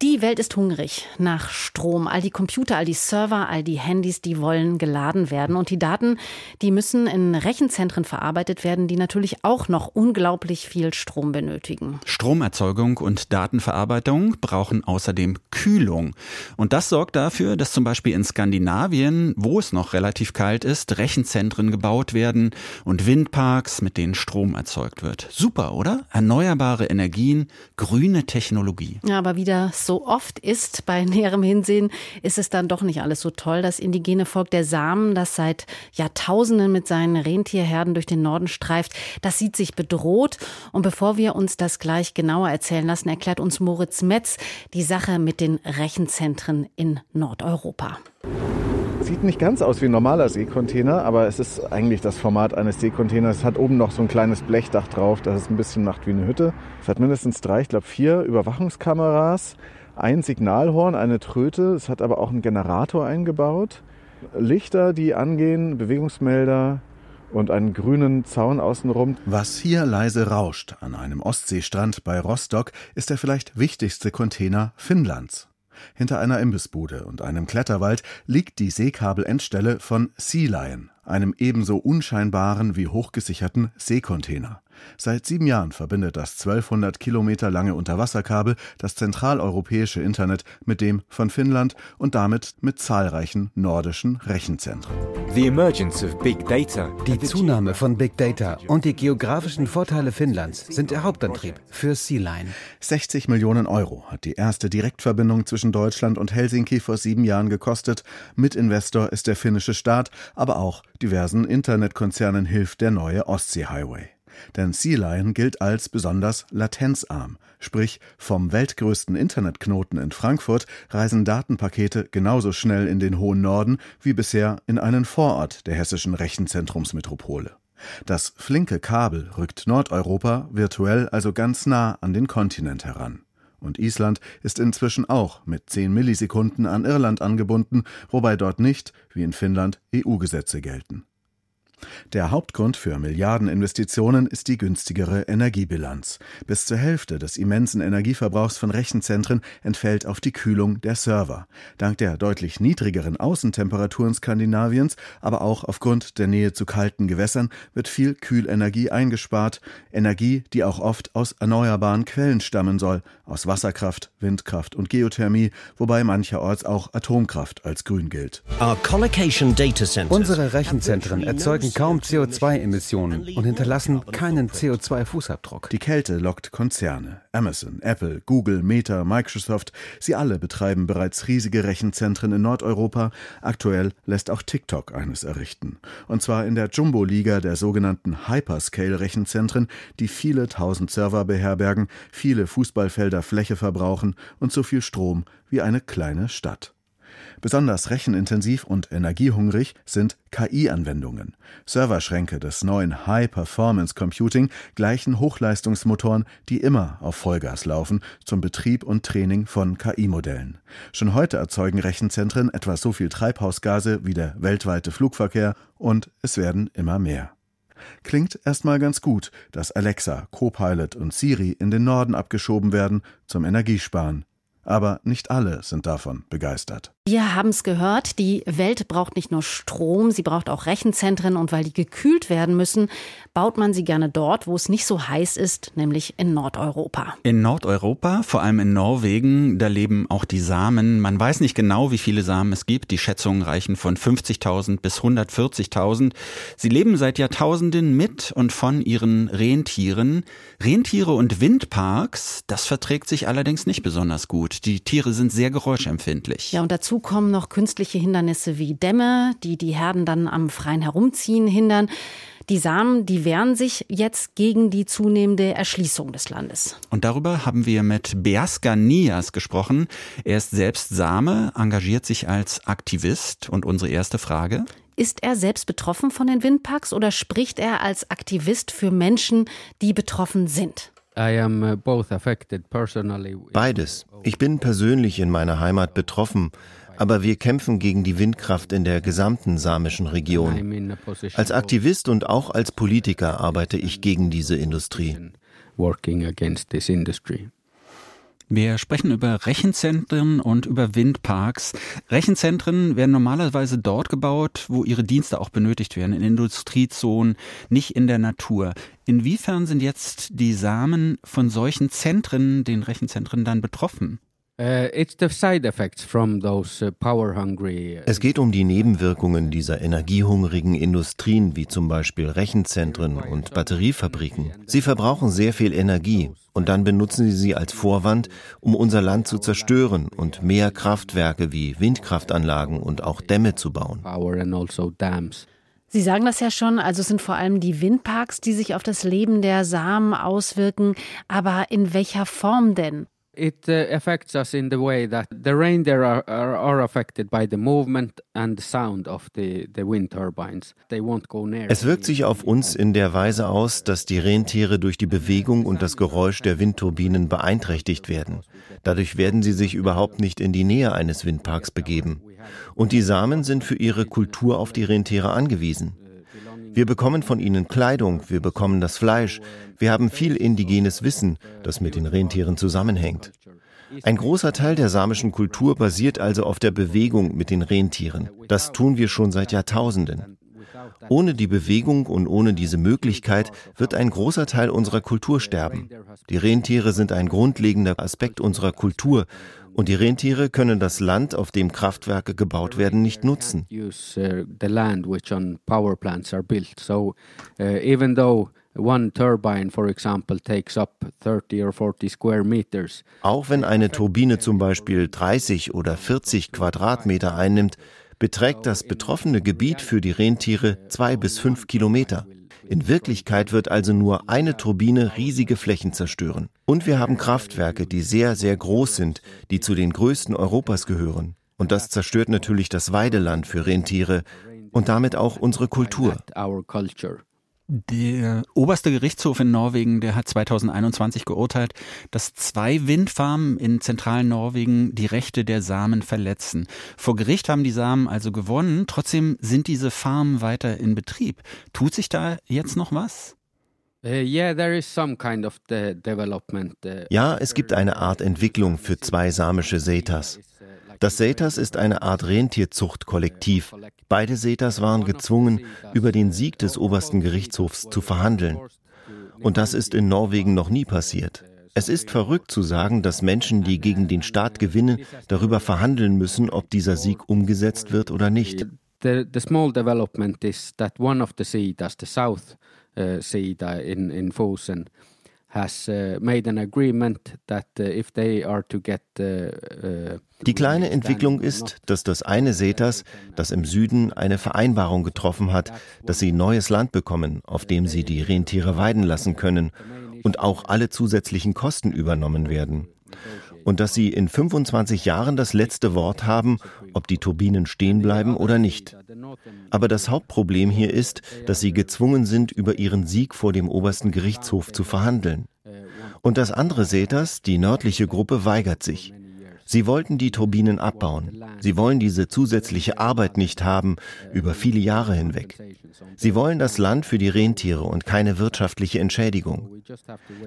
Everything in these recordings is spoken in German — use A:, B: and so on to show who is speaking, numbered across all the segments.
A: die Welt ist hungrig nach Strom. All die Computer, all die Server, all die Handys, die wollen geladen werden. Und die Daten, die müssen in Rechenzentren verarbeitet werden, die natürlich auch noch unglaublich viel Strom benötigen.
B: Stromerzeugung und Datenverarbeitung brauchen außerdem Kühlung. Und das sorgt dafür, dass zum Beispiel in Skandinavien, wo es noch relativ kalt ist, Rechenzentren gebaut werden und Windparks, mit denen Strom erzeugt wird. Super, oder? Erneuerbare Energien, grüne Technologie.
A: Ja, aber wieder so oft ist, bei näherem Hinsehen ist es dann doch nicht alles so toll. Das indigene Volk der Samen, das seit Jahrtausenden mit seinen Rentierherden durch den Norden streift, das sieht sich bedroht. Und bevor wir uns das gleich genauer erzählen lassen, erklärt uns Moritz Metz die Sache mit den Rechenzentren in Nordeuropa.
C: Sieht nicht ganz aus wie ein normaler Seekontainer, aber es ist eigentlich das Format eines Seekontainers. Es hat oben noch so ein kleines Blechdach drauf, das es ein bisschen macht wie eine Hütte. Es hat mindestens drei, ich glaube vier Überwachungskameras, ein Signalhorn, eine Tröte. Es hat aber auch einen Generator eingebaut. Lichter, die angehen, Bewegungsmelder, und einen grünen Zaun außenrum.
D: Was hier leise rauscht an einem Ostseestrand bei Rostock, ist der vielleicht wichtigste Container Finnlands. Hinter einer Imbissbude und einem Kletterwald liegt die Seekabelendstelle von Sea Lion, einem ebenso unscheinbaren wie hochgesicherten Seekontainer. Seit sieben Jahren verbindet das 1200 Kilometer lange Unterwasserkabel das zentraleuropäische Internet mit dem von Finnland und damit mit zahlreichen nordischen Rechenzentren.
E: Die Zunahme von Big Data und die geografischen Vorteile Finnlands sind der Hauptantrieb für Sea-Line.
D: 60 Millionen Euro hat die erste Direktverbindung zwischen Deutschland und Helsinki vor sieben Jahren gekostet. Mitinvestor ist der finnische Staat, aber auch diversen Internetkonzernen hilft der neue Ostsee-Highway. Denn Sea-Lion gilt als besonders latenzarm, sprich vom weltgrößten Internetknoten in Frankfurt reisen Datenpakete genauso schnell in den hohen Norden wie bisher in einen Vorort der hessischen Rechenzentrumsmetropole. Das flinke Kabel rückt Nordeuropa virtuell also ganz nah an den Kontinent heran. Und Island ist inzwischen auch mit 10 Millisekunden an Irland angebunden, wobei dort nicht, wie in Finnland, EU-Gesetze gelten. Der Hauptgrund für Milliardeninvestitionen ist die günstigere Energiebilanz. Bis zur Hälfte des immensen Energieverbrauchs von Rechenzentren entfällt auf die Kühlung der Server. Dank der deutlich niedrigeren Außentemperaturen Skandinaviens, aber auch aufgrund der Nähe zu kalten Gewässern wird viel Kühlenergie eingespart. Energie, die auch oft aus erneuerbaren Quellen stammen soll, aus Wasserkraft, Windkraft und Geothermie, wobei mancherorts auch Atomkraft als grün gilt.
E: Unsere Rechenzentren erzeugen erzeugen kaum CO2-Emissionen und hinterlassen keinen CO2-Fußabdruck.
D: Die Kälte lockt Konzerne. Amazon, Apple, Google, Meta, Microsoft, sie alle betreiben bereits riesige Rechenzentren in Nordeuropa. Aktuell lässt auch TikTok eines errichten. Und zwar in der Jumbo-Liga der sogenannten Hyperscale-Rechenzentren, die viele tausend Server beherbergen, viele Fußballfelder Fläche verbrauchen und so viel Strom wie eine kleine Stadt. Besonders rechenintensiv und energiehungrig sind KI-Anwendungen. Serverschränke des neuen High-Performance Computing gleichen Hochleistungsmotoren, die immer auf Vollgas laufen, zum Betrieb und Training von KI-Modellen. Schon heute erzeugen Rechenzentren etwa so viel Treibhausgase wie der weltweite Flugverkehr und es werden immer mehr. Klingt erstmal ganz gut, dass Alexa, Copilot und Siri in den Norden abgeschoben werden zum Energiesparen. Aber nicht alle sind davon begeistert.
A: Wir haben es gehört, die Welt braucht nicht nur Strom, sie braucht auch Rechenzentren und weil die gekühlt werden müssen, baut man sie gerne dort, wo es nicht so heiß ist, nämlich in Nordeuropa.
B: In Nordeuropa, vor allem in Norwegen, da leben auch die Samen. Man weiß nicht genau, wie viele Samen es gibt. Die Schätzungen reichen von 50.000 bis 140.000. Sie leben seit Jahrtausenden mit und von ihren Rentieren. Rentiere und Windparks, das verträgt sich allerdings nicht besonders gut. Die Tiere sind sehr geräuschempfindlich.
A: Ja, und dazu kommen noch künstliche Hindernisse wie Dämme, die die Herden dann am freien Herumziehen hindern. Die Samen, die wehren sich jetzt gegen die zunehmende Erschließung des Landes.
B: Und darüber haben wir mit Beaska Nias gesprochen. Er ist selbst Same, engagiert sich als Aktivist. Und unsere erste Frage?
A: Ist er selbst betroffen von den Windparks oder spricht er als Aktivist für Menschen, die betroffen sind?
F: Uh, Beides. Ich bin persönlich in meiner Heimat betroffen, Aber wir kämpfen gegen die Windkraft in der gesamten samischen Region. Als Aktivist und auch als Politiker arbeite ich gegen diese Industrie.
B: Wir sprechen über Rechenzentren und über Windparks. Rechenzentren werden normalerweise dort gebaut, wo ihre Dienste auch benötigt werden, in Industriezonen, nicht in der Natur. Inwiefern sind jetzt die Samen von solchen Zentren, den Rechenzentren, dann betroffen?
F: Uh, uh, es geht um die Nebenwirkungen dieser energiehungrigen Industrien, wie zum Beispiel Rechenzentren und Batteriefabriken. Sie verbrauchen sehr viel Energie und dann benutzen sie sie als Vorwand, um unser Land zu zerstören und mehr Kraftwerke wie Windkraftanlagen und auch Dämme zu bauen. Also
A: sie sagen das ja schon, also es sind vor allem die Windparks, die sich auf das Leben der Samen auswirken. Aber in welcher Form denn?
G: It uh, affects us in the way that the reindeer are, are, are affected by the movement and the sound of the, the wind turbines. They won't go near.
F: Es wirkt sich auf uns in der Weise aus, dass die Rentiere durch die Bewegung und das Geräusch der Windturbinen beeinträchtigt werden. Dadurch werden sie sich überhaupt nicht in die Nähe eines Windparks begeben. Und die Samen sind für ihre Kultur auf die Rentiere angewiesen. Wir bekommen von ihnen Kleidung, wir bekommen das Fleisch, wir haben viel indigenes Wissen, das mit den Rentieren zusammenhängt. Ein großer Teil der samischen Kultur basiert also auf der Bewegung mit den Rentieren. Das tun wir schon seit Jahrtausenden. Ohne die Bewegung und ohne diese Möglichkeit wird ein großer Teil unserer Kultur sterben. Die Rentiere sind ein grundlegender Aspekt unserer Kultur und die Rentiere können das Land, auf dem Kraftwerke gebaut werden, nicht nutzen. One turbine, for example, takes up 30 or 40 square meters. Auch wenn eine Turbine zum Beispiel 30 oder 40 Quadratmeter einnimmt, beträgt das betroffene Gebiet für die Rentiere zwei bis fünf Kilometer. In Wirklichkeit wird also nur eine Turbine riesige Flächen zerstören. Und wir haben Kraftwerke, die sehr, sehr groß sind, die zu den größten Europas gehören. Und das zerstört natürlich das Weideland für Rentiere und damit auch unsere Kultur.
B: Der oberste Gerichtshof in Norwegen, der hat 2021 geurteilt, dass zwei Windfarmen in zentralen Norwegen die Rechte der Samen verletzen. Vor Gericht haben die Samen also gewonnen, trotzdem sind diese Farmen weiter in Betrieb. Tut sich da jetzt noch was?
F: Uh, uh, ja, es gibt eine Art Entwicklung für zwei samische Setas. Das Setas ist eine Art Rentierzuchtkollektiv. Beide Setas waren gezwungen, über den Sieg des obersten Gerichtshofs zu verhandeln. Und das ist in Norwegen noch nie passiert. Es ist verrückt zu sagen, dass Menschen, die gegen den Staat gewinnen, darüber verhandeln müssen, ob dieser Sieg umgesetzt wird oder nicht.
G: The, the small development is that one of the Sidas, the South uh, Sida in, in Fosen, has uh, made an agreement that uh, if they are to get uh,
F: die kleine Entwicklung ist, dass das eine Setas, das im Süden eine Vereinbarung getroffen hat, dass sie neues Land bekommen, auf dem sie die Rentiere weiden lassen können und auch alle zusätzlichen Kosten übernommen werden. Und dass sie in 25 Jahren das letzte Wort haben, ob die Turbinen stehen bleiben oder nicht. Aber das Hauptproblem hier ist, dass sie gezwungen sind, über ihren Sieg vor dem obersten Gerichtshof zu verhandeln. Und das andere Setas, die nördliche Gruppe, weigert sich. Sie wollten die Turbinen abbauen. Sie wollen diese zusätzliche Arbeit nicht haben über viele Jahre hinweg. Sie wollen das Land für die Rentiere und keine wirtschaftliche Entschädigung.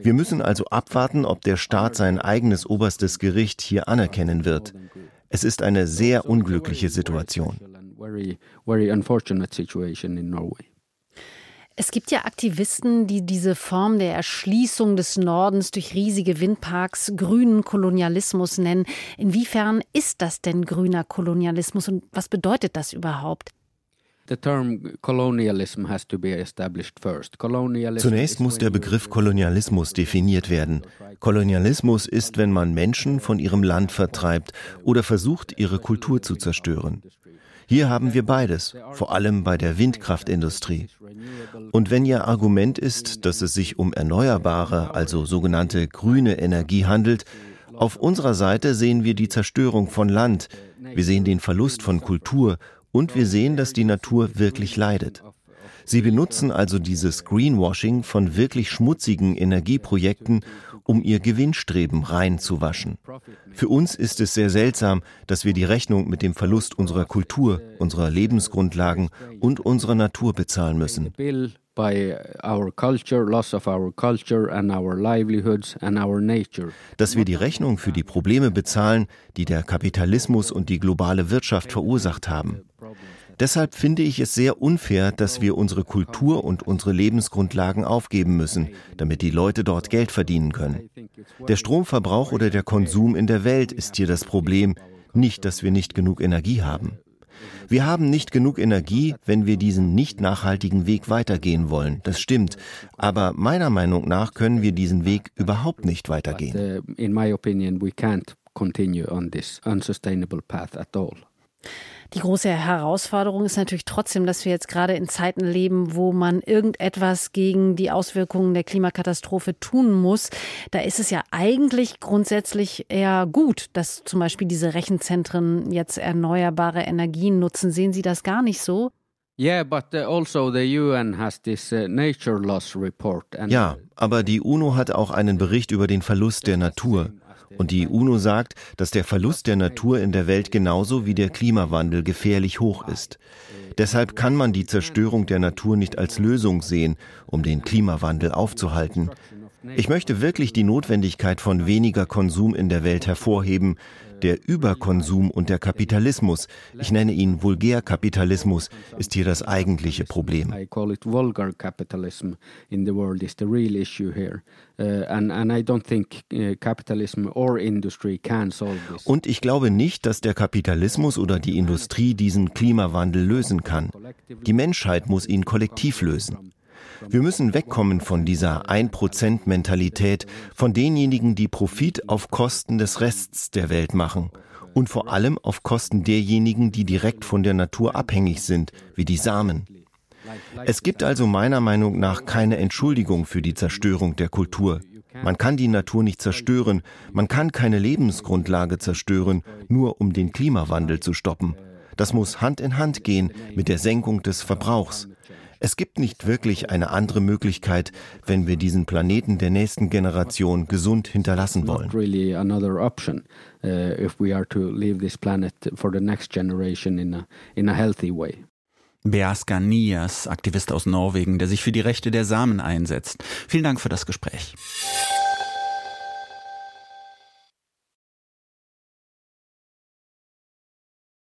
F: Wir müssen also abwarten, ob der Staat sein eigenes oberstes Gericht hier anerkennen wird. Es ist eine sehr unglückliche Situation.
A: Es gibt ja Aktivisten, die diese Form der Erschließung des Nordens durch riesige Windparks grünen Kolonialismus nennen. Inwiefern ist das denn grüner Kolonialismus und was bedeutet das überhaupt?
F: Zunächst muss der Begriff Kolonialismus definiert werden. Kolonialismus ist, wenn man Menschen von ihrem Land vertreibt oder versucht, ihre Kultur zu zerstören. Hier haben wir beides, vor allem bei der Windkraftindustrie. Und wenn Ihr Argument ist, dass es sich um erneuerbare, also sogenannte grüne Energie handelt, auf unserer Seite sehen wir die Zerstörung von Land, wir sehen den Verlust von Kultur und wir sehen, dass die Natur wirklich leidet. Sie benutzen also dieses Greenwashing von wirklich schmutzigen Energieprojekten, um ihr Gewinnstreben reinzuwaschen. Für uns ist es sehr seltsam, dass wir die Rechnung mit dem Verlust unserer Kultur, unserer Lebensgrundlagen und unserer Natur bezahlen müssen. Dass wir die Rechnung für die Probleme bezahlen, die der Kapitalismus und die globale Wirtschaft verursacht haben. Deshalb finde ich es sehr unfair, dass wir unsere Kultur und unsere Lebensgrundlagen aufgeben müssen, damit die Leute dort Geld verdienen können. Der Stromverbrauch oder der Konsum in der Welt ist hier das Problem, nicht, dass wir nicht genug Energie haben. Wir haben nicht genug Energie, wenn wir diesen nicht nachhaltigen Weg weitergehen wollen. Das stimmt. Aber meiner Meinung nach können wir diesen Weg überhaupt nicht weitergehen.
G: Uh, in my opinion, we can't continue on this unsustainable path at all.
A: Die große Herausforderung ist natürlich trotzdem, dass wir jetzt gerade in Zeiten leben, wo man irgendetwas gegen die Auswirkungen der Klimakatastrophe tun muss. Da ist es ja eigentlich grundsätzlich eher gut, dass zum Beispiel diese Rechenzentren jetzt erneuerbare Energien nutzen. Sehen Sie das gar nicht so?
G: Uh, also the UN has this uh, nature loss report.
F: ja, aber die UNO hat auch einen Bericht über den Verlust der Natur. Und die UNO sagt, dass der Verlust der Natur in der Welt genauso wie der Klimawandel gefährlich hoch ist. Deshalb kann man die Zerstörung der Natur nicht als Lösung sehen, um den Klimawandel aufzuhalten. Ich möchte wirklich die Notwendigkeit von weniger Konsum in der Welt hervorheben, der Überkonsum und der Kapitalismus, ich nenne ihn Vulgärkapitalismus, ist hier das eigentliche Problem. Und ich glaube nicht, dass der Kapitalismus oder die Industrie diesen Klimawandel lösen kann. Die Menschheit muss ihn kollektiv lösen. Wir müssen wegkommen von dieser 1%-Mentalität, von denjenigen, die Profit auf Kosten des Rests der Welt machen und vor allem auf Kosten derjenigen, die direkt von der Natur abhängig sind, wie die Samen. Es gibt also meiner Meinung nach keine Entschuldigung für die Zerstörung der Kultur. Man kann die Natur nicht zerstören, man kann keine Lebensgrundlage zerstören, nur um den Klimawandel zu stoppen. Das muss Hand in Hand gehen mit der Senkung des Verbrauchs. Es gibt nicht wirklich eine andere Möglichkeit, wenn wir diesen Planeten der nächsten Generation gesund hinterlassen wollen.
B: Beaska Nias, Aktivist aus Norwegen, der sich für die Rechte der Samen einsetzt. Vielen Dank für das Gespräch.